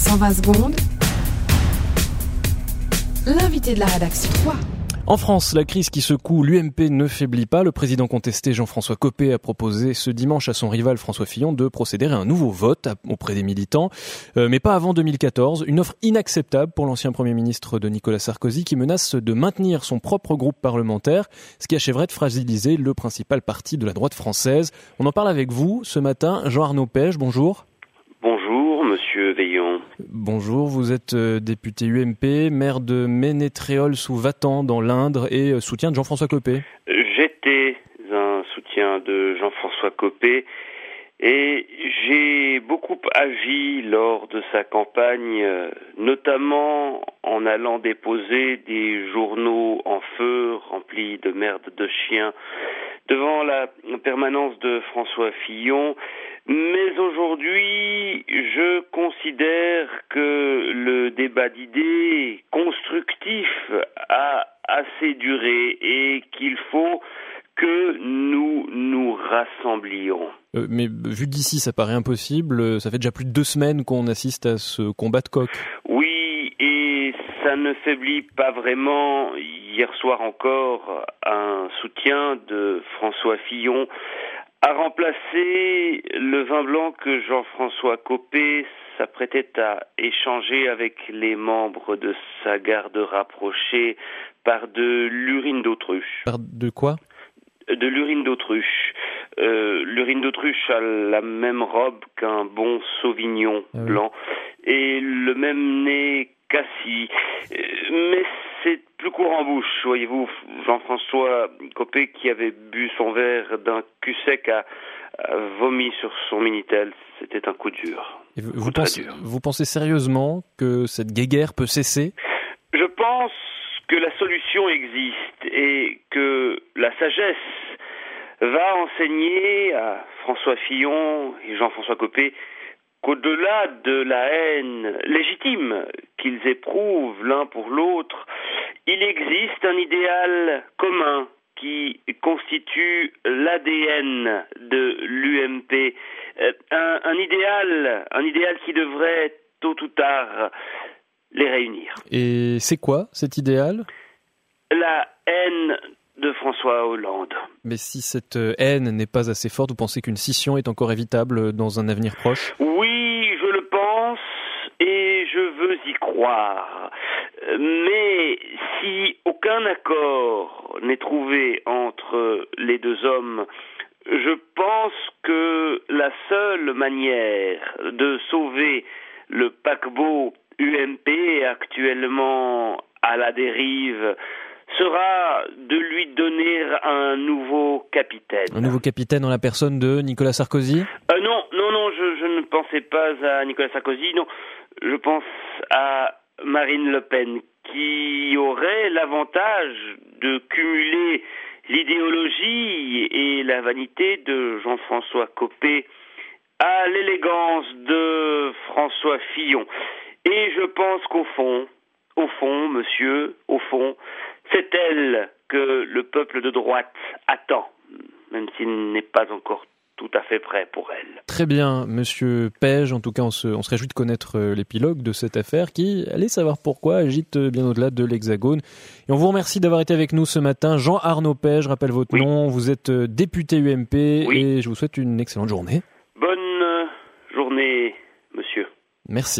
120 secondes. L'invité de la rédaction. En France, la crise qui secoue l'UMP ne faiblit pas. Le président contesté Jean-François Copé a proposé ce dimanche à son rival François Fillon de procéder à un nouveau vote auprès des militants, euh, mais pas avant 2014. Une offre inacceptable pour l'ancien Premier ministre de Nicolas Sarkozy qui menace de maintenir son propre groupe parlementaire, ce qui achèverait de fragiliser le principal parti de la droite française. On en parle avec vous ce matin. Jean-Arnaud Pêche. Bonjour, Bonjour, vous êtes euh, député UMP, maire de Ménétréol sous Vatan dans l'Indre et euh, soutien de Jean-François Copé. J'étais un soutien de Jean-François Copé et j'ai beaucoup agi lors de sa campagne, euh, notamment en allant déposer des journaux en feu remplis de merde de chiens devant la permanence de François Fillon. Mais aujourd'hui, je considère que le débat d'idées constructif a assez duré et qu'il faut que nous nous rassemblions. Euh, mais vu d'ici, ça paraît impossible. Ça fait déjà plus de deux semaines qu'on assiste à ce combat de coq. Oui, ça ne faiblit pas vraiment. Hier soir encore, un soutien de François Fillon a remplacé le vin blanc que Jean-François Copé s'apprêtait à échanger avec les membres de sa garde rapprochée par de l'urine d'autruche. Par de quoi? De l'urine d'autruche. Euh, l'urine d'autruche a la même robe qu'un bon sauvignon ah blanc et le même nez cassis. Euh, mais c'est plus court en bouche, voyez-vous. Jean-François Copé, qui avait bu son verre d'un cul sec, a, vomi sur son Minitel. C'était un coup dur. vous, pensez, vous pensez sérieusement que cette guéguerre peut cesser? Je pense que la solution existe et que la sagesse va enseigner à François Fillon et Jean-François Copé qu'au-delà de la haine légitime qu'ils éprouvent l'un pour l'autre, il existe un idéal commun qui constitue l'ADN de l'UMP, euh, un, un, idéal, un idéal qui devrait tôt ou tard les réunir. Et c'est quoi cet idéal? La haine de François Hollande. Mais si cette haine n'est pas assez forte, vous pensez qu'une scission est encore évitable dans un avenir proche? Oui, et je veux y croire. Mais si aucun accord n'est trouvé entre les deux hommes, je pense que la seule manière de sauver le paquebot UMP actuellement à la dérive sera de lui donner un nouveau capitaine. Un nouveau capitaine en la personne de Nicolas Sarkozy? Euh, Non, non, non, je, je, ne pensais pas à Nicolas Sarkozy, non, je pense à Marine Le Pen, qui aurait l'avantage de cumuler l'idéologie et la vanité de Jean-François Copé à l'élégance de François Fillon. Et je pense qu'au fond, au fond, monsieur, au fond, c'est elle que le peuple de droite attend, même s'il n'est pas encore tout à fait prêt pour elle. Très bien, monsieur Pege. En tout cas, on se, on se réjouit de connaître euh, l'épilogue de cette affaire qui, allez savoir pourquoi, agite euh, bien au-delà de l'Hexagone. Et on vous remercie d'avoir été avec nous ce matin. Jean-Arnaud Pege, je rappelle votre nom. Vous êtes euh, député UMP et je vous souhaite une excellente journée. Bonne journée, monsieur. Merci.